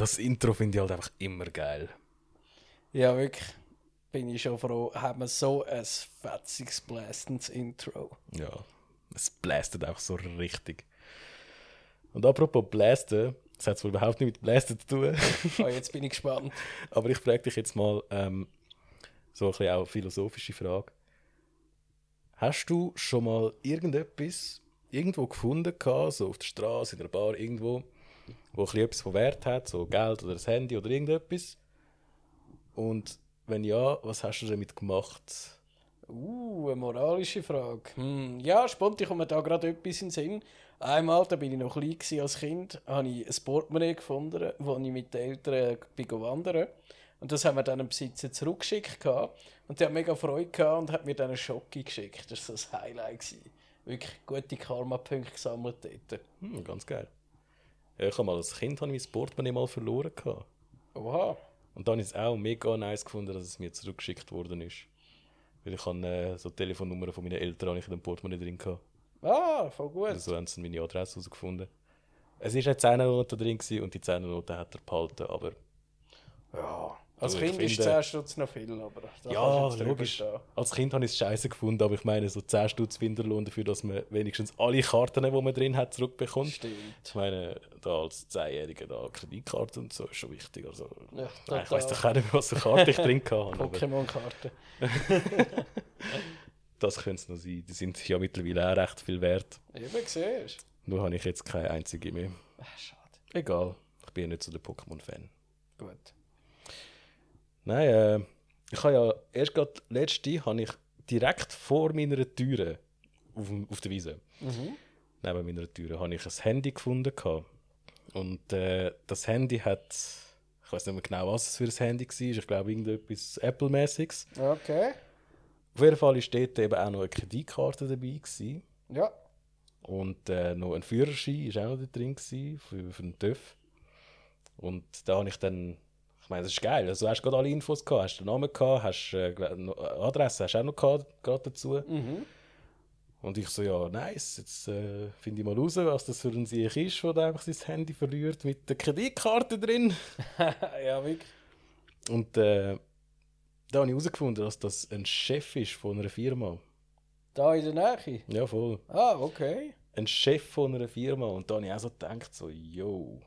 das Intro finde ich halt einfach immer geil. Ja, wirklich. Bin ich schon froh, haben wir so ein fetziges, blastendes Intro. Ja, es blästet einfach so richtig. Und apropos Blästen, das hat wohl überhaupt nichts mit Blästen zu tun. oh, jetzt bin ich gespannt. Aber ich frage dich jetzt mal ähm, so ein bisschen auch eine philosophische Frage. Hast du schon mal irgendetwas irgendwo gefunden, gehabt, so auf der Straße, in der Bar, irgendwo, wo etwas von Wert hat, so Geld oder das Handy oder irgendetwas? Und wenn ja, was hast du damit gemacht? Uh, eine moralische Frage. Hm, ja, spontan kommt mir da gerade etwas in den Sinn. Einmal, da bin ich noch klein als Kind, habe ich ein Portemonnaie gefunden, wo ich mit den Eltern bin wandern Und das haben wir dann dem Besitzer zurückgeschickt. Und der hat mega Freude gehabt und hat mir dann einen Schocki geschickt. Das war so ein Highlight. Gewesen. Wirklich gute Karma-Punkte gesammelt dort. Hm, ganz geil. Ja, ich habe mal als Kind habe ich mein Portemonnaie mal verloren. Gehabt. Oha. Und dann ich es auch mega nice gefunden, dass es mir zurückgeschickt worden ist. Weil ich habe äh, so Telefonnummern von meinen Eltern in dem Portemonnaie drin gehabt. Ah, voll gut. Also so haben sie meine Adresse herausgefunden. Es war eine 10 drin gewesen und die 10 hat er behalten, aber... Ja, als also Kind finde, ist 10 Stutz noch viel, aber... Ja, logisch. Als Kind habe ich es scheiße gefunden, aber ich meine, so 10 Stutz Finderlohn dafür, dass man wenigstens alle Karten, die man drin hat, zurückbekommt. Stimmt. Ich meine, da als 10-Jähriger, da Kreditkarte und so ist schon wichtig. Also, ja, nein, ich weiß doch auch nicht, was für Karte ich drin habe. Pokémon-Karte. das könnte es noch sein. Die sind ja mittlerweile auch recht viel wert. Eben, siehst Nur habe ich jetzt keine einzige mehr. Ach, schade. Egal, ich bin ja nicht so der Pokémon-Fan. Gut. Nein, äh, ich habe ja erst gerade letzte habe ich direkt vor meiner Türe auf, auf der Wiese, mhm. neben meiner Türe, habe ich ein Handy gefunden. Gehabt. Und äh, das Handy hat, ich weiß nicht mehr genau, was es für ein Handy war, ich glaube irgendetwas Apple-mäßiges. Okay. Auf jeden Fall war dort eben auch noch eine Kreditkarte dabei. Gewesen. Ja. Und äh, noch ein Führerschein war auch noch da drin gewesen, für, für den TÜV. Und da habe ich dann, meine, das ist geil. Also, du hast gerade alle Infos gehabt, hast den Namen gehabt, hast äh, Adresse hast auch noch gehabt, gerade dazu. Mhm. Und ich so, ja, nice, jetzt äh, finde ich mal raus, was das für ein Sieg ist, der einfach sein Handy verliert mit der Kreditkarte drin. ja, wirklich. Und äh, da habe ich herausgefunden, dass das ein Chef ist von einer Firma. Da in der Nähe? Ja, voll. Ah, okay. Ein Chef von einer Firma. Und da habe ich auch so gedacht, so, yo,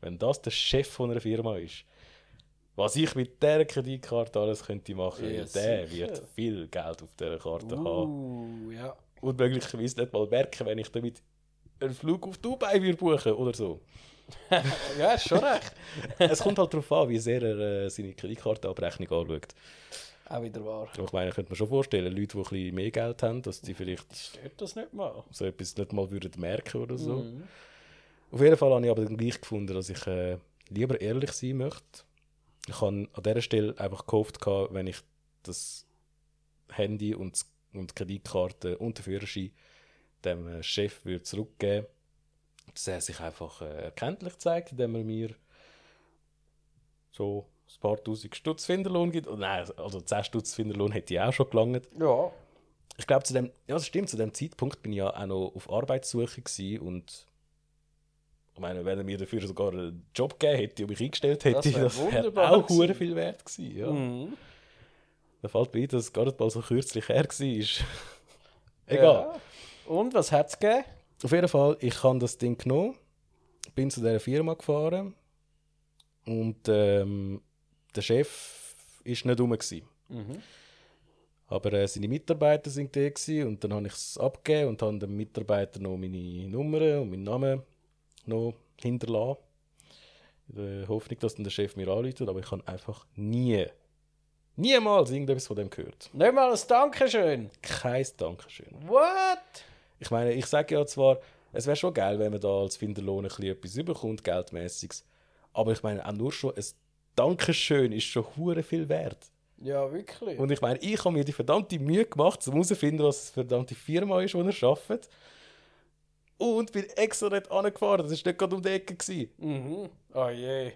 wenn das der Chef von einer Firma ist, was ich mit dieser Kreditkarte alles könnte machen, Ja, der sicher. wird viel Geld auf dieser Karte haben. Uh, ja. Und möglicherweise nicht mal merken, wenn ich damit einen Flug auf Dubai würde buchen oder so. ja, ist schon recht. es kommt halt darauf an, wie sehr er äh, seine Kreditkartenabrechnung anschaut. Auch wieder wahr. Ich meine, ich könnte mir schon vorstellen, Leute, die ein bisschen mehr Geld haben, dass die vielleicht Stört das nicht mal? so etwas nicht mal würden merken oder so. Mhm. Auf jeden Fall habe ich aber dann gleich gefunden, dass ich äh, lieber ehrlich sein möchte. Ich habe an dieser Stelle einfach gehofft, gehabt, wenn ich das Handy und, und die Kreditkarte und den Führerschein dem äh, Chef würde zurückgeben dass er sich einfach äh, erkenntlich zeigt, indem er mir so ein paar tausend Stutz Finderlohn gibt. Oh, nein, also 10 Stutz Finderlohn hätte ich auch schon gelangt. Ja. Ich glaube, zu dem, ja, das stimmt, zu dem Zeitpunkt bin ich ja auch noch auf Arbeitssuche und ich meine, wenn er mir dafür sogar einen Job gegeben hätte und mich eingestellt hätte, Das wär das wäre wunderbar auch gewesen. viel wert gewesen. Ja. Mhm. Da fällt mir ein, dass es gar nicht mal so kürzlich her war. Egal. Ja. Und was hat es gegeben? Auf jeden Fall, ich habe das Ding genommen, bin zu dieser Firma gefahren und ähm, der Chef war nicht rum. Gewesen. Mhm. Aber äh, seine Mitarbeiter sind da gewesen, und dann habe ich es abgegeben und habe dem Mitarbeiter noch meine Nummer und meinen Namen noch hinterlassen. In der Hoffnung, dass dann der Chef mir anruft, aber ich habe einfach nie, niemals irgendetwas von dem gehört. Nicht mal ein Dankeschön. Kein Dankeschön. What? Ich meine, ich sage ja zwar, es wäre schon geil, wenn man da als Finderlohn ein bisschen etwas überkommt, geldmäßiges. Aber ich meine, auch nur schon ein Dankeschön ist schon hure viel wert. Ja, wirklich. Und ich meine, ich habe mir die verdammte Mühe gemacht, um herauszufinden, was für eine verdammte Firma ist, die er arbeitet. Und bin extra nicht angefahren. Das war nicht gerade um die Ecke. Gewesen. Mhm. Oh je.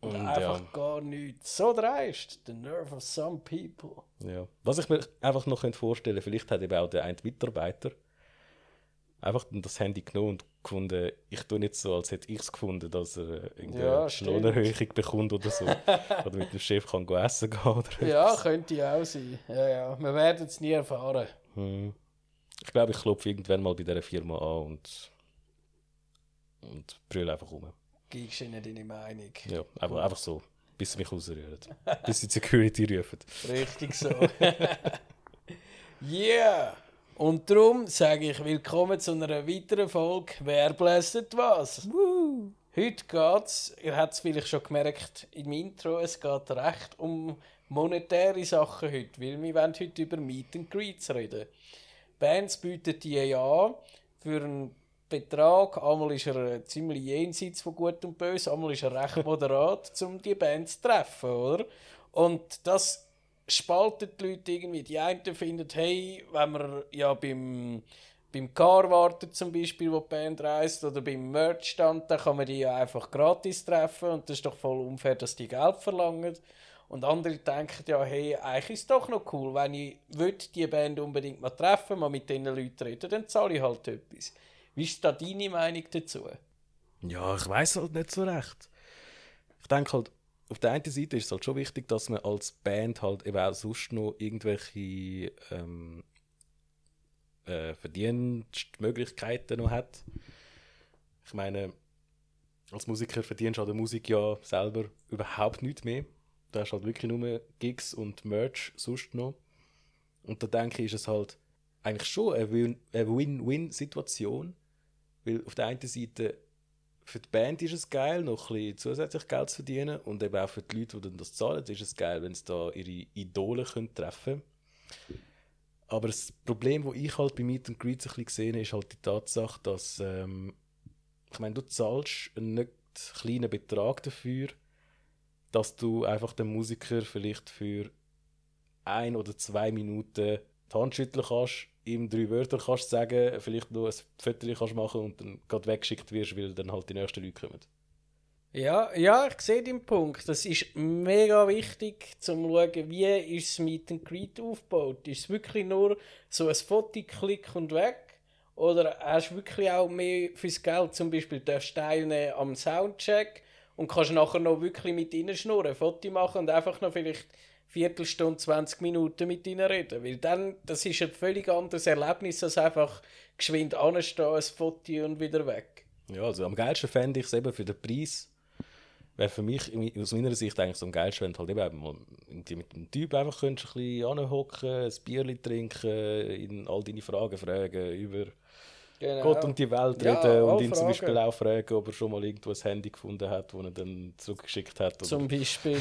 Und, Und, einfach ja. gar nichts. So dreist. The nerve of some people. Ja. Was ich mir einfach noch könnte vorstellen vielleicht hat eben auch der ein Mitarbeiter einfach das Handy genommen und gefunden, ich tue nicht so, als hätte ich es gefunden, dass er irgendeine Ja. Lohnerhöhung bekommt oder so. oder mit dem Chef kann essen gehen oder Ja, etwas. könnte auch sein. Ja, ja. Wir werden es nie erfahren. Hm. Ich glaube, ich klopfe irgendwann mal bei dieser Firma an und, und brülle einfach um. Gibst ihnen deine Meinung. Ja, aber einfach so, bis sie mich rausrühren. bis sie die Security rufen. Richtig so. yeah! Und darum sage ich willkommen zu einer weiteren Folge Wer bläst was? Heute geht es, ihr habt es vielleicht schon gemerkt im Intro, es geht recht um monetäre Sachen heute, weil wir wollen heute über Meet and Greets reden. Bands bieten die ja an für einen Betrag. Einmal ist er äh, ziemlich jenseits von Gut und Böse, einmal ist er recht moderat, um die Bands zu treffen, oder? Und das spaltet die Leute irgendwie. Die einen finden, hey, wenn man ja beim, beim Car wartet zum Beispiel, wo die Band reist, oder beim Merchstand, dann kann man die ja einfach gratis treffen und das ist doch voll unfair, dass die Geld verlangen. Und andere denken ja, hey, eigentlich ist es doch noch cool, wenn ich will, die Band unbedingt mal treffen, mal mit diesen Leuten reden, dann zahle ich halt etwas. Wie ist da deine Meinung dazu? Ja, ich weiß halt nicht so recht. Ich denke halt, auf der einen Seite ist es halt schon wichtig, dass man als Band halt eben auch sonst noch irgendwelche ähm, äh, Verdienstmöglichkeiten noch hat. Ich meine, als Musiker verdienst du an der Musik ja selber überhaupt nichts mehr. Da hast halt wirklich nur Gigs und Merch sonst noch. Und da denke ich, ist es halt eigentlich schon eine Win-Win-Situation. Weil auf der einen Seite für die Band ist es geil, noch ein bisschen zusätzlich Geld zu verdienen. Und eben auch für die Leute, die dann das zahlen, ist es geil, wenn sie da ihre Idole können treffen können. Aber das Problem, das ich halt bei Meet and Greets ein bisschen gesehen habe, ist halt die Tatsache, dass ähm, ich meine, du zahlst einen nicht kleinen Betrag dafür, dass du einfach den Musiker vielleicht für ein oder zwei Minuten die Hand schütteln kannst, ihm drei Wörter kannst sagen, vielleicht noch ein Foto kannst machen und dann gerade weggeschickt wirst, weil dann halt die nächsten Leute kommen. Ja, ja, ich sehe den Punkt. Das ist mega wichtig, zum zu schauen, wie ist das Meet and Greet aufgebaut. Ist es wirklich nur so ein Foto, Klick und weg? Oder hast du wirklich auch mehr fürs Geld? Zum Beispiel darfst du teilnehmen am Soundcheck und kannst nachher noch wirklich mit ihnen schnurren, Foto machen und einfach noch vielleicht Viertelstunde, 20 Minuten mit ihnen reden. Weil dann, das ist ein völlig anderes Erlebnis, als einfach geschwind anstehen, ein Foto und wieder weg. Ja, also am geilsten fände ich es eben für den Preis. Wäre für mich aus meiner Sicht eigentlich so am geilsten, wenn du halt eben mal mit dem Typ einfach könntest, ein bisschen anhocken, ein Bierchen trinken, ihn all deine Fragen fragen über Genau. Gott und die Welt Ja, reden und ihn zum. Beispiel auch fragen, ob er schon mal irgendwo ein Handy gefunden hat, das er dann zurückgeschickt hat. Oder Zum Beispiel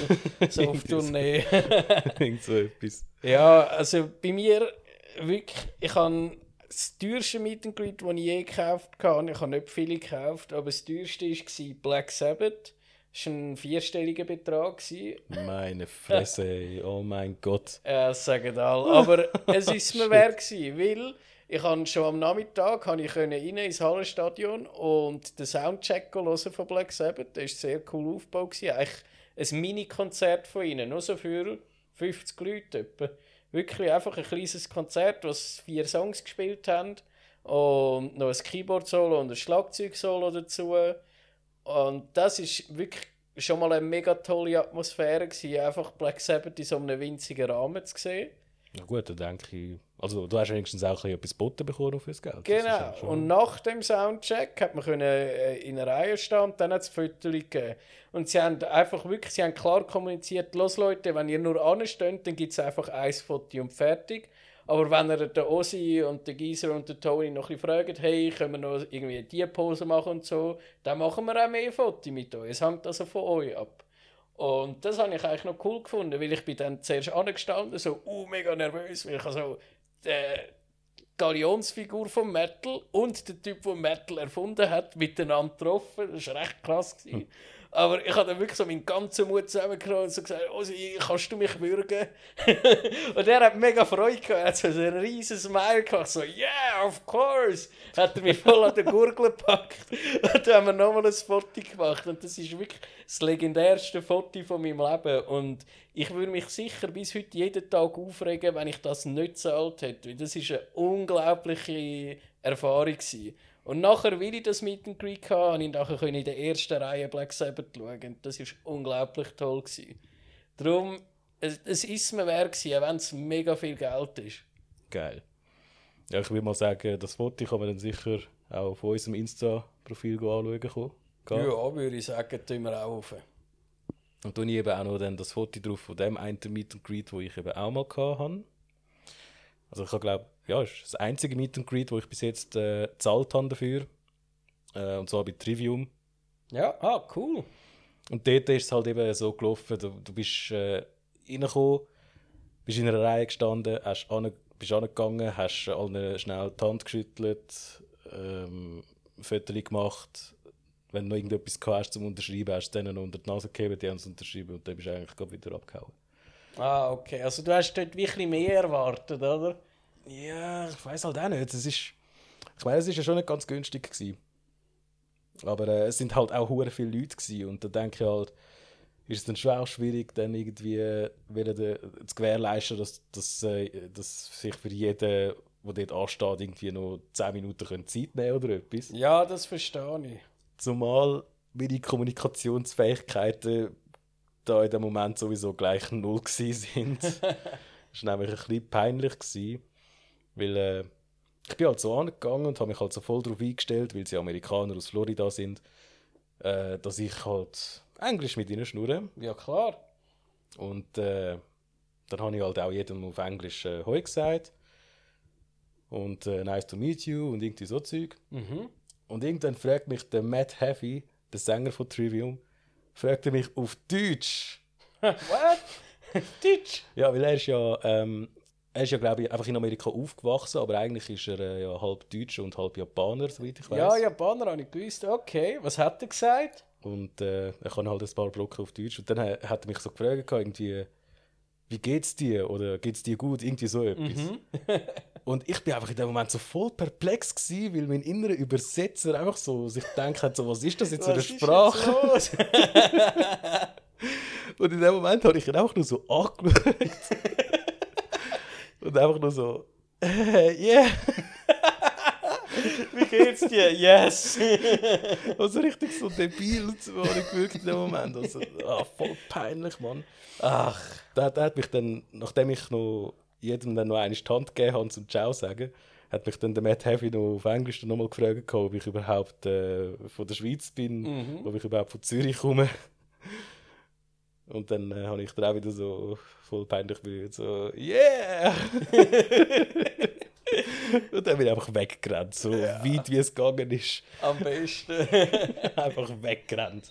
so auf. Tournee. irgend so etwas. ja, also bei mir wirklich, ich habe das teuerste Meet and Greet, das ich je gekauft habe. Ich habe nicht viele gekauft, aber das teuerste war Black Sabbath. Das war ein vierstelliger Betrag. Meine Fresse, oh mein Gott. Ja, das sagen alle. Aber es war es mir wert, weil ich habe schon am Nachmittag habe ich rein ins Hallenstadion und den Soundcheck hören von Black Sabbath. Der war sehr cool aufgebaut. gewesen. Eigentlich ein Mini-Konzert von ihnen, nur so für 50 Leute. Etwa. Wirklich einfach ein kleines Konzert, was vier Songs gespielt haben und noch ein Keyboard-Solo und ein Schlagzeug-Solo dazu. Und das ist wirklich schon mal eine mega tolle Atmosphäre gewesen, einfach Black Sabbath in so einem winzigen Rahmen zu sehen. Na gut, dann denke ich. Also, du hast wenigstens auch ein bisschen etwas geboten bekommen fürs Geld. Genau. schon- Und nach dem Soundcheck hat man können, äh, in einer Reihe stehen und dann hat es Fotos gegeben. Und sie haben einfach wirklich, sie haben klar kommuniziert, los Leute, wenn ihr nur ansteht, dann gibt es einfach ein Foto und fertig. Aber wenn ihr den Ossi und den Geiser und den Tony noch ein fragt, hey, können wir noch irgendwie die Pose machen und so, dann machen wir auch mehr Fotos mit euch. Es hängt also von euch ab. Und das habe ich eigentlich noch cool gefunden, weil ich bin dann zuerst angestanden, so uh, mega nervös, weil ich also die Galionsfigur vom Metal und der Typ, der Metal erfunden hat, miteinander getroffen. Das war recht krass. Gewesen. Aber ich habe dann wirklich so meinen ganzen Mut zusammengenommen und so gesagt, Osi, kannst du mich würgen? und er hat mega Freude gehabt, er hat so ein riesiges Smile gemacht, so, yeah, of course! Hat er mich voll an den Gurgel gepackt und dann haben wir nochmal ein Foto gemacht und das ist wirklich das legendärste Foto von meinem Leben und ich würde mich sicher bis heute jeden Tag aufregen, wenn ich das nicht gezahlt hätte, weil das ist eine unglaubliche Erfahrung gewesen. Und nachher, weil ich das Meet and Greet hatte, konnte ich nachher in der ersten Reihe Black Sabbath schauen. Und das war unglaublich toll. Gewesen. Darum, es, es ist mir wert gewesen, auch wenn es mega viel Geld ist. Geil. Ja, ich würde mal sagen, das Foto kann man dann sicher auch auf unserem Insta-Profil anschauen. Kommen. Ja, würde ich sagen, tun wir auch auf. Und dann ich eben auch noch dann das Foto drauf von dem einen Meet and Greet, wo ich eben auch mal hatte. Also ich glaube, ja, ist das einzige Meet and Greet, wo ich bis jetzt äh, gezahlt habe dafür. Äh, und zwar bei Trivium. Ja, ah, cool. Und dort ist es halt eben so gelaufen, du, du bist äh, reingekommen, bist in einer Reihe gestanden, hast an, bist angegangen, hast allen schnell die Hand geschüttelt, ähm, Fotos gemacht. Wenn du noch irgendetwas hast zum Unterschreiben, hast du denen unter die Nase gegeben, die haben es unterschrieben und dann bist du eigentlich wieder abgehauen. Ah, okay. Also du hast dort wirklich mehr erwartet, oder? Ja, ich weiß halt auch nicht. Es ist, ich meine, es ist ja schon nicht ganz günstig gewesen. Aber äh, es sind halt auch hure viele Leute gewesen. und da denke ich halt, ist es dann schon auch schwierig, dann irgendwie äh, zu gewährleisten, dass, dass, äh, dass sich für jeden, der dort ansteht, irgendwie noch 10 Minuten können Zeit nehmen oder etwas. Ja, das verstehe ich. Zumal meine Kommunikationsfähigkeiten da in dem Moment sowieso gleich null sind. das war nämlich ein bisschen peinlich. Gewesen. Weil äh, ich bin halt so angegangen und habe mich halt so voll darauf eingestellt, weil sie Amerikaner aus Florida sind, äh, dass ich halt Englisch mit ihnen schnurre. Ja, klar. Und äh, dann habe ich halt auch jedem auf Englisch äh, Hoi gesagt. Und äh, nice to meet you und irgendwie so Zeug. Mhm. Und irgendwann fragt mich der Matt Heavy, der Sänger von Trivium, fragt er mich auf Deutsch. What? Deutsch? Ja, weil er ist ja ähm, er ist ja, glaube ich, einfach in Amerika aufgewachsen, aber eigentlich ist er äh, ja halb Deutscher und halb Japaner, soweit ich weiß. Ja, Japaner habe ich gewusst. Okay, was hat er gesagt? Und äh, er kann halt ein paar Brocken auf Deutsch. Und dann hat er mich so gefragt, irgendwie, wie geht's dir? Oder geht's dir gut? Irgendwie so etwas. Mhm. und ich bin einfach in dem Moment so voll perplex gewesen, weil mein innerer Übersetzer einfach so sich denkt hat, so, was ist das jetzt für eine Sprache? und in dem Moment habe ich ihn einfach nur so angeschaut. Und einfach nur so, äh, yeah. Wie geht's dir? Yes! also richtig so debil zu werden gewirkt in dem Moment. Also, ah, voll peinlich, Mann. Ach, der, der hat mich dann, nachdem ich noch jedem dann noch eine Hand gegeben habe zum Ciao sagen, hat mich dann der Matt Heavy noch auf Englisch nochmal gefragt, ob ich überhaupt äh, von der Schweiz bin, mhm. ob ich überhaupt von Zürich komme. Und dann äh, habe ich dann auch wieder so voll peinlich berührt, so, yeah! und dann bin ich einfach weggerannt, so ja. weit wie es gegangen ist. Am besten. einfach weggerannt.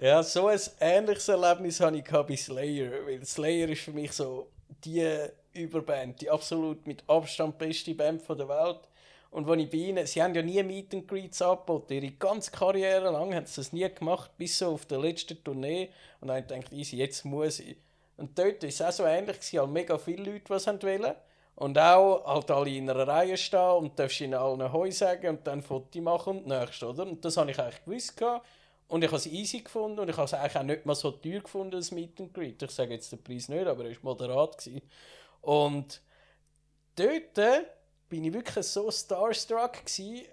Ja, so ein ähnliches Erlebnis hatte ich bei Slayer, weil Slayer ist für mich so die Überband, die absolut mit Abstand beste Band der Welt. Und wenn ich bei ihnen, sie haben ja nie Meet and Greets angeboten, ihre ganze Karriere lang haben sie das nie gemacht, bis so auf der letzten Tournee. Und dann habe ich gedacht, easy, jetzt muss ich. Und dort war es auch so ähnlich, es halt mega viele Leute, die es wollen. Und auch halt alle in einer Reihe stehen und darfst ihnen allen Heu sagen und dann Foto machen und nächstes, oder? Und das habe ich eigentlich gewusst. Und ich habe es easy gefunden und ich habe es eigentlich auch nicht mal so teuer gefunden, das Meet and Greet. Ich sage jetzt den Preis nicht, aber er war moderat. Gewesen. Und dort bin ich wirklich so starstruck gewesen,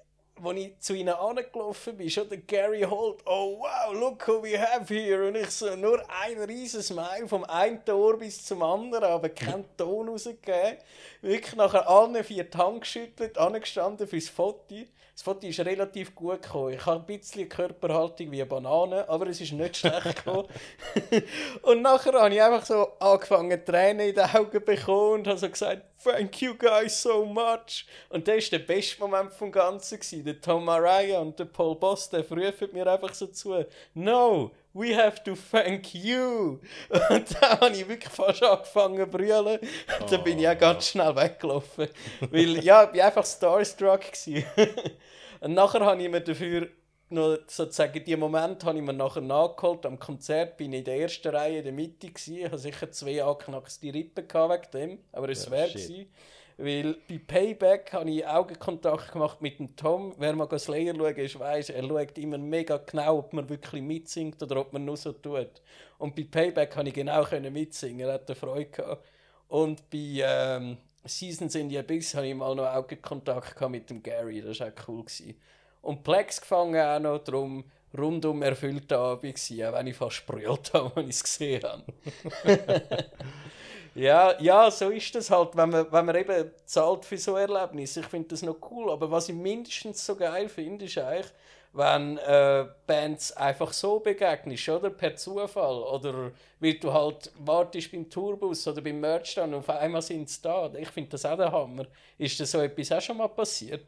als ich zu ihnen angelaufen bin, schon der Gary Holt, oh wow, look who we have here. Und ich so, nur ein riesen Smile vom einen Tor bis zum anderen, aber keinen Ton rausgegeben. Wirklich nachher allen vier die Hand geschüttelt, angestanden fürs Foto. Das Foto ist relativ gut gekommen. Ich habe ein bisschen Körperhaltung wie eine Banane, aber es ist nicht schlecht gekommen. und nachher habe ich einfach so angefangen, Tränen in den Augen bekommen und habe so gesagt, thank you guys so much. Und das war der beste Moment vom Ganzen. Der Tom Mariah und der Paul Boss, der rufen mir einfach so zu, no, we have to thank you. Und da habe ich wirklich fast angefangen zu brüllen. Und dann bin ich auch ganz schnell weggelaufen. Weil, ja, ich war einfach starstruck. Und nachher habe ich mir dafür noch sozusagen die Moment habe ich mir nachher nachgeholt. Am Konzert bin ich in der ersten Reihe in der Mitte gewesen. Ich hatte sicher zwei angeknackste Rippen gehabt wegen dem, aber es Ja, wäre gewesen. Weil bei Payback habe ich Augenkontakt gemacht mit dem Tom. Wer mal Slayer schauen ist, weiss, er schaut immer mega genau, ob man wirklich mitsingt oder ob man nur so tut. Und bei Payback konnte ich genau können mitsingen, er hatte Freude gehabt. Und bei ähm, Seasons in the Abyss hatte ich mal noch Augenkontakt mit dem Gary, das war auch cool. Gewesen. Und Plex gefangen auch noch, darum rundum erfüllter Abend gewesen, auch wenn ich fast brüllt habe, als ich es gesehen habe. Ja, ja, so ist das halt, wenn man, wenn man eben zahlt für so Erlebnisse. Ich finde das noch cool. Aber was ich mindestens so geil finde, ist eigentlich, wenn äh, Bands einfach so begegnest, oder? Per Zufall. Oder weil du halt wartest beim Tourbus oder beim Merch dann und auf einmal sind sie da. Ich finde das auch der Hammer. Ist das so etwas auch schon mal passiert?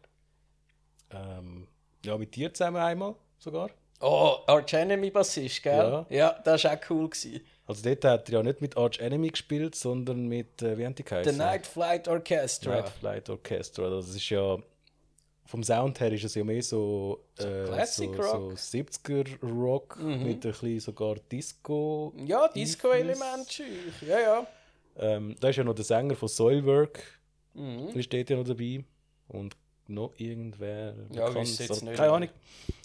Ähm, ja, mit dir zusammen einmal sogar. Oh, Arch Enemy Bassist, gell? Ja. ja das war auch cool. Gewesen. Also dort hat er ja nicht mit Arch Enemy gespielt, sondern mit, äh, wie haben die The geheißen? Night Flight Orchestra. Night Flight Orchestra. Das ist ja, vom Sound her ist es ja mehr so, äh, Classic so, Rock. so 70er Rock mit ein bisschen sogar Disco. Ja, Disco-Element. Ja, ja. Ähm, da ist ja noch der Sänger von Soilwork, Mhm. ist dort ja noch dabei. Und noch irgendwer. Ja, bekannt. jetzt nicht. Keine Ahnung.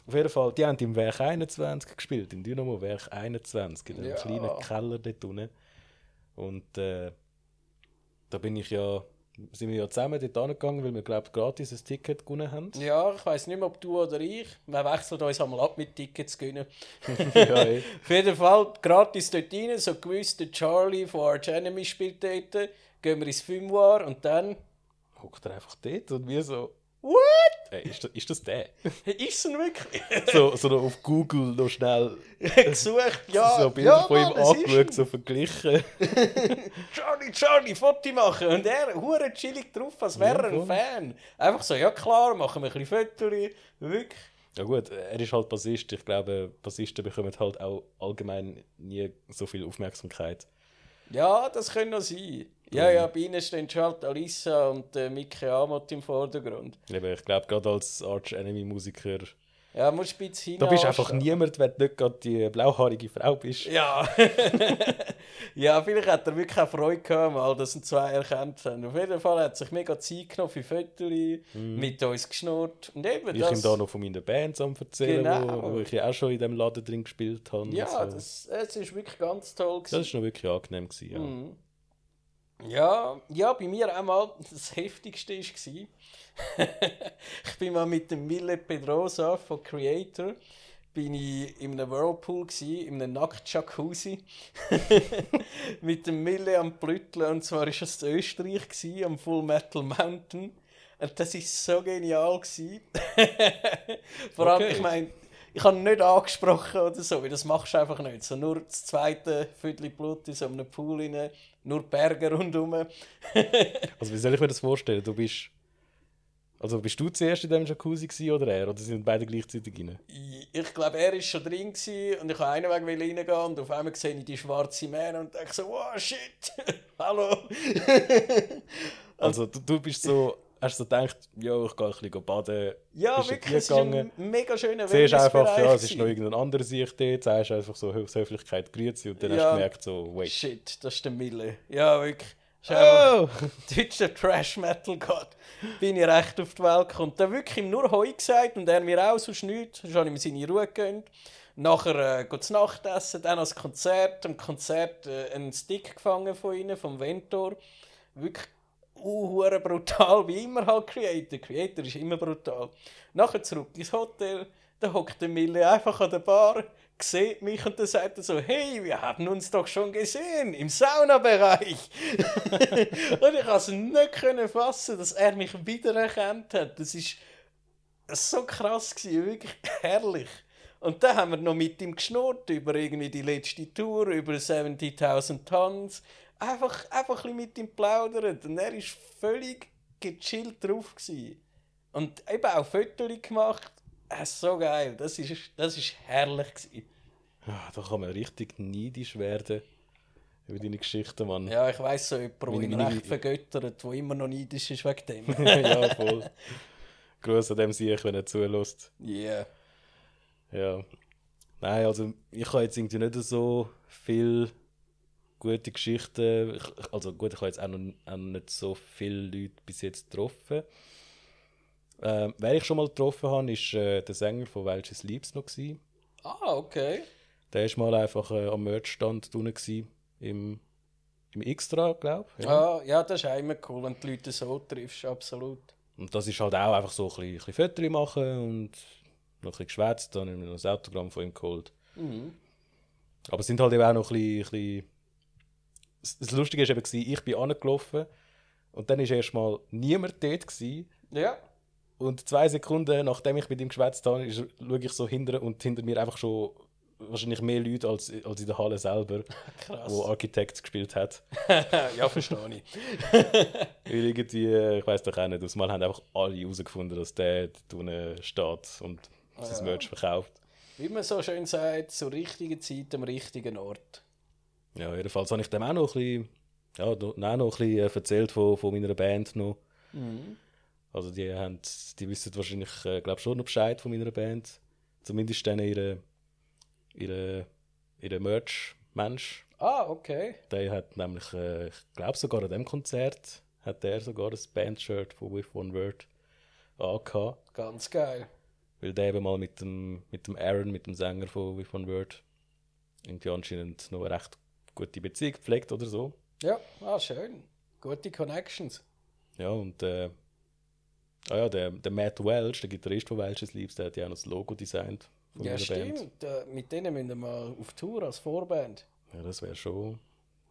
Auf jeden Fall, die haben im Werk 21 gespielt, im Dynamo Werk 21, in einem Ja. kleinen Keller dort unten. Und äh, da bin ich ja, sind wir ja zusammen dort angegangen, weil wir, glaube ich, gratis ein Ticket gewonnen haben. Ja, ich weiß nicht mehr, ob du oder ich. Wir wechseln uns einmal ab mit Tickets gönnen. ja, eh. Auf jeden Fall gratis dort rein. So gewusst, der Charlie von Arch Enemy spielt dort. Gehen wir ins Filmwar und dann. Hockt er einfach dort und wir so, What? äh, ist, das, ist das der? Ist es denn wirklich? so, so noch auf Google noch schnell Gesucht, ja. so Bilder ja, von ihm angeschaut, so verglichen. Charlie, Charlie, Foto machen. Und er, hure chillig drauf, als wäre er Ja, ein. Fan. Einfach so, ja klar, machen wir ein bisschen Fotos. Wirklich. Ja gut, er ist halt Bassist. Ich glaube, Bassisten bekommen halt auch allgemein nie so viel Aufmerksamkeit. Ja, das könnte noch sein. Ja, ja, bei ihnen stehen halt Alissa und äh, Mike Amott im Vordergrund. Eben, ich glaube, gerade als Arch Enemy Musiker, Ja, musst ein bisschen da bist du einfach niemand, wenn du nicht gerade die blauhaarige Frau bist. Ja. ja, vielleicht hat er wirklich auch Freude gehabt, mal, dass ihn zwei erkannt haben. Auf jeden Fall hat er sich mega Zeit genommen für Fotos, mit uns geschnurrt. Und eben Ich das... ihm da noch von meinen Bands am erzählen, Genau. wo, wo ich ja auch schon in dem Laden drin gespielt habe. ja, so. das, es ist wirklich ganz toll. das Gewesen. war noch wirklich angenehm. Gewesen, ja. Mhm. Ja, ja, bei mir auch mal das Heftigste war. ich bin mal mit dem Mille Pedrosa von Creator bin ich in einem Whirlpool gsi, in einem Nackt-Jacuzzi mit dem Mille am Plütteln und zwar ist es in Österreich gsi, am Full Metal Mountain und das ist so genial. Vor allem, Okay. ich meine, ich habe ihn nicht angesprochen oder so, weil das machst du einfach nicht. So nur das zweite Viertel Blut in so einem Pool rein, nur Berge rundherum. Also wie soll ich mir das vorstellen? Du bist... Also bist du zuerst in dem Jacuzzi gewesen, oder er? Oder sind beide gleichzeitig rein? Ich, glaube, er war schon drin gewesen und ich wollte einen Weg reingehen und auf einmal sehe ich die schwarze Mähne und denke so, wow, shit, hallo. Also du, du bist so... Hast so gedacht, ja, ich gehe ein bisschen baden. Ja, Bist du wirklich, es ist ein mega schöner Siehst einfach, ja, es ist noch irgendein anderer Sicht dort, sagst einfach so Höflichkeit grüezi und dann hast Ja. du gemerkt so, wait. Shit, das ist der Mille. Ja, wirklich. Oh! deutscher Trash-Metal-Gott, bin ich recht auf die Welt gekommen. Dann wirklich ihm nur Heu gesagt und er mir auch sonst nichts. Sonst habe ich ihm seine Ruhe gegönnt. Nachher äh, geht zu Nachtessen, dann ans Konzert. Am Konzert äh, einen Stick gefangen von ihnen, vom Ventor. Wirklich uh, brutal, wie immer halt Creator. Creator ist immer brutal. Nachher zurück ins Hotel, da hockt der Mille einfach an der Bar, sieht mich und dann sagt er so, hey, wir haben uns doch schon gesehen, im Saunabereich. und ich konnte es nicht können fassen, dass er mich wiedererkannt hat. Das ist so krass gewesen, wirklich herrlich. Und dann haben wir noch mit ihm geschnurrt über irgendwie die letzte Tour, über 70.000 Tons. Einfach, einfach ein bisschen mit ihm plaudert. Und er war völlig gechillt drauf. Gewesen. Und eben auch Fotos gemacht. Äh, so geil. Das ist, das ist herrlich. Gewesen. Ah, da kann man richtig neidisch werden über deine Geschichten, Mann. Ja, ich weiss so jemanden, der ihn recht vergöttert, der immer noch neidisch ist wegen dem. ja, voll. Gruß an dem Sieg, wenn er zulässt. Yeah. Ja. Nein, also ich habe jetzt irgendwie nicht so viel gute Geschichten. Ich, also gut, ich habe jetzt auch noch, auch nicht so viele Leute bis jetzt getroffen. Ähm, wer ich schon mal getroffen habe, ist äh, der Sänger von Welches Liebs noch gewesen. Ah, okay. Der war mal einfach äh, am Merchstand gewesen, im, im Extra, glaube ich. Ja. Ah, ja, das ist auch immer cool, wenn du die Leute so triffst, absolut. Und das ist halt auch einfach so ein bisschen, ein bisschen Fotos machen und noch ein bisschen geschwätzt, dann haben wir noch ein Autogramm von ihm geholt. Mhm. Aber es sind halt eben auch noch ein bisschen... Ein bisschen das- Lustige war eben, ich bin angelaufen und dann war erstmal niemand dort. Gewesen. Ja. Und zwei Sekunden, nachdem ich mit ihm geschwätzt habe, schaue ich so hinter und hinter mir einfach schon wahrscheinlich mehr Leute als, als in der Halle selber, Krass. wo Architect gespielt hat. ja, verstehe ich. Weil irgendwie, ich weiß doch auch nicht, aus Mal haben einfach alle herausgefunden, dass der dort steht und sein ja. Merch verkauft. Wie man so schön sagt, zur richtigen Zeit am richtigen Ort. Ja, jedenfalls habe ich dem auch noch ein bisschen, ja, auch noch ein bisschen äh, erzählt von, von meiner Band noch. Mhm. Also die, haben, die wissen wahrscheinlich, äh, glaube schon noch Bescheid von meiner Band. Zumindest dann ihre, ihre, ihre Merch-Mensch. Ah, okay. Der hat nämlich, äh, ich glaube sogar an dem Konzert, hat der sogar das Band-Shirt von With One Word angehabt. Ganz geil. Weil der eben mal mit dem, mit dem Aaron, mit dem Sänger von With One Word, irgendwie anscheinend noch recht gute Beziehung gepflegt oder so. Ja, ah, schön. Gute Connections. Ja, und äh, ah ja, der, der Matt Welch, der Gitarrist von Welch's Liebs, der hat ja auch noch das Logo designt von Ja, meiner Band. stimmt. Äh, mit denen müssen wir mal auf Tour als Vorband. Ja, das wäre schon.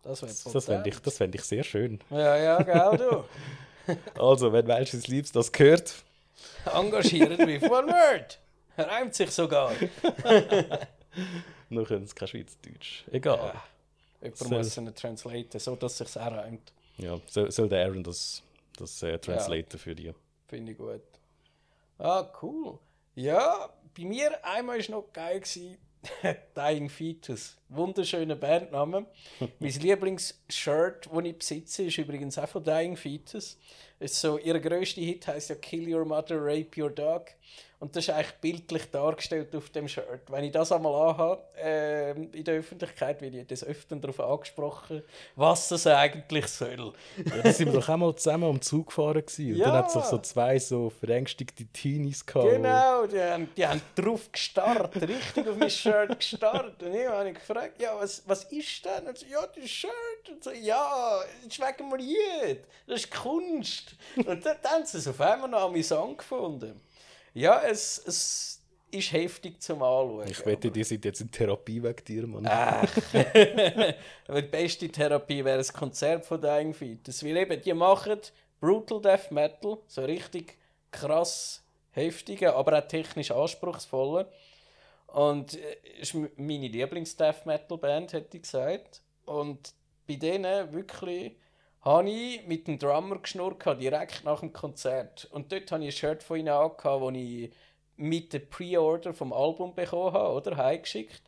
Das wäre Das, das fände ich, das fänd ich sehr schön. Ja, ja, gell, du. Also, wenn Welch's Liebs das gehört, Engagiert wie One Word. Reimt sich sogar. dann können sie kein Schweizerdeutsch. Egal. Jemand So. muss ihn translaten, so dass es sich auch reimt. Ja, soll, soll der Aaron das, das äh, translaten für dich? Finde ich gut. Ah, cool. Ja, bei mir einmal war noch geil Dying Fetus. Wunderschöner Bandname. mein Lieblingsshirt, das ich besitze, ist übrigens auch von Dying Fetus. Ist so, ihr grösster Hit heißt ja Kill Your Mother, Rape Your Dog. Und das ist eigentlich bildlich dargestellt auf dem Shirt. Wenn ich das einmal anhabe, ähm, in der Öffentlichkeit, werde ich das öfter darauf angesprochen, was das eigentlich soll. Ja, da sind wir doch auch mal zusammen am Zug gefahren. Gewesen. Und Ja. dann hat es doch so zwei so verängstigte Teenies gehabt. Genau, die haben, die haben drauf gestarrt, richtig auf mein Shirt gestarrt. Und ich habe gefragt, ja, was, was ist denn? Und so, ja, das Shirt. Und so, ja, das ist wegen dem Lied. Das ist Kunst. Und dann, dann haben sie es auf einmal noch amüsant gefunden. Ja, es, es ist heftig zum Anschauen. Ich wette, die sind jetzt in Therapie wegen dir, Mann. Ach. Aber die beste Therapie wäre ein Konzert von Dying Fetus. Weil eben, die machen Brutal Death Metal, so richtig krass heftige, aber auch technisch anspruchsvolle. Und äh, ist meine Lieblings-Death Metal Band, hätte ich gesagt. Und bei denen wirklich habe ich mit dem Drummer geschnurrt, direkt nach dem Konzert. Und dort habe ich ein Shirt von ihnen angehabt, das ich mit der Pre-Order vom Album bekommen habe, oder? Heimgeschickt.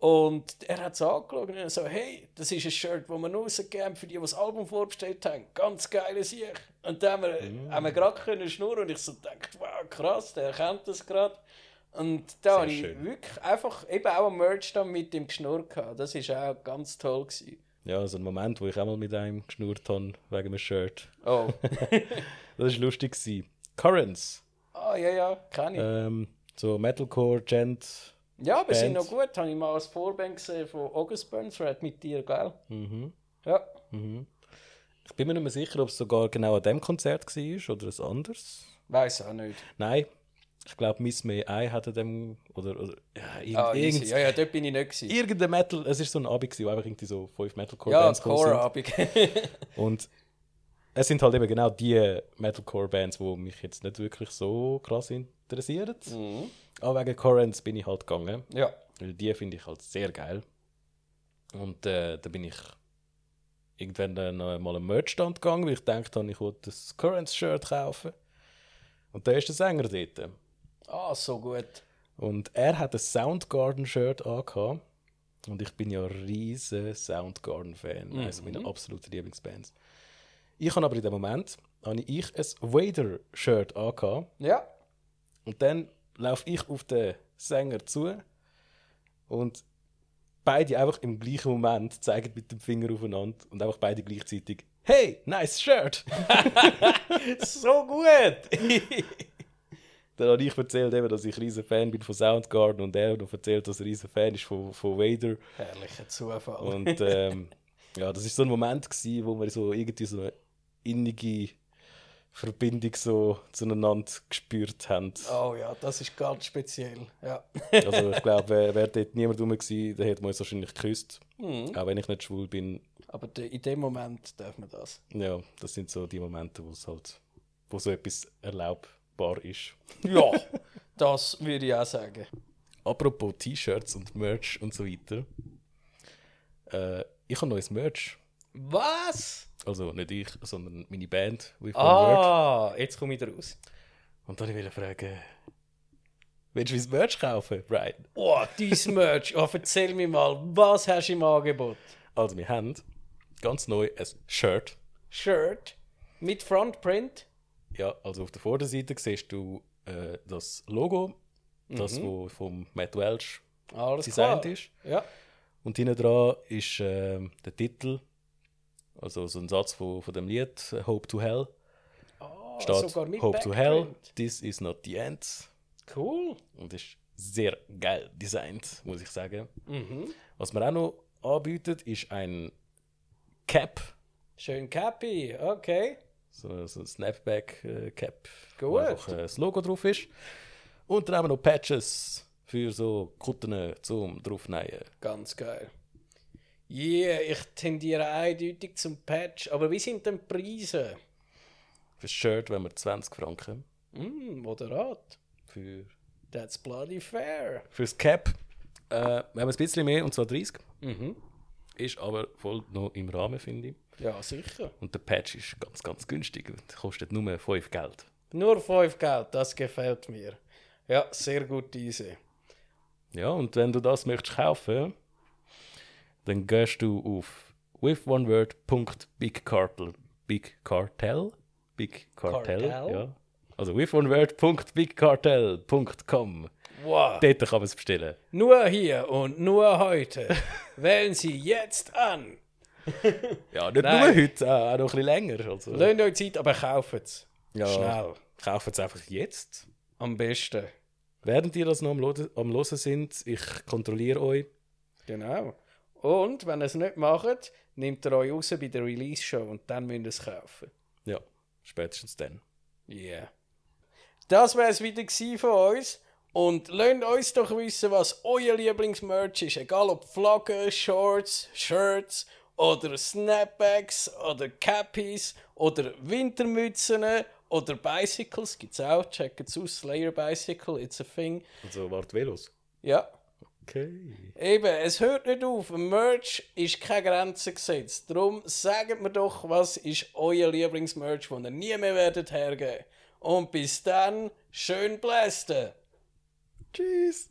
Und er hat es angeschaut und so, hey, das ist ein Shirt, das wir rausgegeben haben für die, die das Album vorbestellt haben. Ganz geile Sicht. Und dann haben wir, haben wir gerade können schnurren und ich so gedacht, wow, krass, der kennt das gerade. Und da habe ich schön. wirklich einfach eben auch am Merch dann mit ihm geschnurrt. gehabt. Das war auch ganz toll. Gewesen. Ja, so ein Moment, wo ich auch mal mit einem geschnurrt habe wegen einem Shirt. Oh. Das war lustig. gewesen. Currents. ah, ja, ja, kenne ich. Ähm, so Metalcore, Gent. ja, aber sind noch gut. Habe ich mal als Vorband gesehen von August Burns Red mit dir, gell? Mhm. Ja. Ich bin mir nicht mehr sicher, ob es sogar genau an dem Konzert war oder ein anderes. Weiß auch nicht. Nein, ich glaube, Miss May I hatte dem. Oder, oder ja, irgend, Ah, irgend, ja, ja, dort bin ich nicht. Gewesen. irgendein Metal. Es war so ein Abend, wo einfach irgendwie so fünf Ja, Metalcore-Bands sind. Core-Abend. Und es sind halt eben genau die Metalcore-Bands, die mich jetzt nicht wirklich so krass interessieren. mhm. Aber wegen Currents bin ich halt gegangen. Ja. Weil die finde ich halt sehr geil. Und äh, da bin ich irgendwann dann mal am Merchstand gegangen, weil ich dachte, ich wollte das Currents-Shirt kaufen. Und da ist der Sänger dort. Ah, so gut. Und er hat ein Soundgarden-Shirt angehabt. Und ich bin ja ein riesen Soundgarden-Fan. Also meine absolute Lieblingsbands. Ich habe aber in dem Moment habe ich ein Vader-Shirt angehabt. Ja. Und dann laufe ich auf den Sänger zu und beide einfach im gleichen Moment zeigen mit dem Finger aufeinander und einfach beide gleichzeitig Hey, nice shirt! so gut! Dann habe ich erzählt, eben, dass ich ein riesen Fan bin von Soundgarden und er hat noch erzählt, dass er ein riesen Fan ist von, von Vader. Herrlicher Zufall. Und ähm, ja, das war so ein Moment, gewesen, wo wir so irgendwie so eine innige Verbindung so zueinander gespürt haben. oh ja, das ist ganz speziell. Ja. Also ich glaube, wäre wär dort niemand rum gewesen, dann hätte man uns wahrscheinlich geküsst. Mhm. Auch wenn ich nicht schwul bin. Aber in dem Moment darf man das. Ja, das sind so die Momente, wo es halt, wo so etwas erlaubbar ist. Ja, das würde ich auch sagen. Apropos T-Shirts und Merch und so weiter. Äh, ich habe neues Merch. Was? Also nicht ich, sondern meine Band, With One Word. Ah, jetzt komme ich raus. Und dann wollte ich fragen, willst du mein Merch kaufen, Brian? Oh, dein Merch. Oh, erzähl mir mal, was hast du im Angebot? Also wir haben ganz neu ein Shirt. Shirt mit Frontprint. Ja, also auf der Vorderseite siehst du äh, das Logo, das wo vom Matt Welch Alles designt klar. ist. Ja. Und hinten dran ist ähm, der Titel, also so ein Satz von, von dem Lied, äh, Hope to Hell. Ah, Steht sogar mit Hope to Hell, this is not the end. Cool. Und ist sehr geil designt, muss ich sagen. Mhm. Was man auch noch anbietet, ist ein Cap, Schön Cappy. Okay. So, so ein Snapback-Cap, wo Gut. einfach äh, das Logo drauf ist. Und dann haben wir noch Patches für so Kutten zum draufnehmen. Ganz geil. Yeah, ich tendiere eindeutig zum Patch. Aber wie sind denn die Preise? Für das Shirt wenn wir 20 Franken. Hm, moderat. Für, That's bloody fair. für das Cap äh, wir haben ein bisschen mehr, und zwar 30. Mhm. Ist aber voll noch im Rahmen, finde ich. Ja, sicher. Und der Patch ist ganz, ganz günstig. Kostet nur 5 Geld. Nur 5 Geld, das gefällt mir. Ja, sehr gut diese. Ja, und wenn du das möchtest kaufen, dann gehst du auf withoneword.bigcartel. Big Cartel? Big Cartel, Cartel? ja. Also withoneword.bigcartel.com. Wow. Dort kann man es bestellen. Nur hier und nur heute. Wählen Sie jetzt an. Ja, nicht Nein. nur heute, auch noch ein bisschen länger. Also, Lasst euch Zeit, aber kauft es. ja, Schnell. Kaufen es einfach jetzt. Am besten. Während ihr das noch am, Lo am Hören sind, ich kontrolliere euch. Genau. Und wenn ihr es nicht macht, nehmt ihr euch raus bei der Release-Show und dann müsst ihr es kaufen. Ja, spätestens dann. Yeah. Das wäre es wieder von uns. Und lasst uns doch wissen, was euer Lieblingsmerch ist. Egal ob Flaggen, Shorts, Shirts oder Snapbacks oder Cappies oder Wintermützen oder Bicycles. Gibt's auch. Checkt es aus. Slayer Bicycle, it's a thing. Also, warte, Velos. Ja. Okay. Eben, es hört nicht auf. Merch ist keine Grenze gesetzt. Darum sagt mir doch, was ist euer Lieblingsmerch, das ihr nie mehr werdet hergeben. Und bis dann, schön blästen! Tschüss.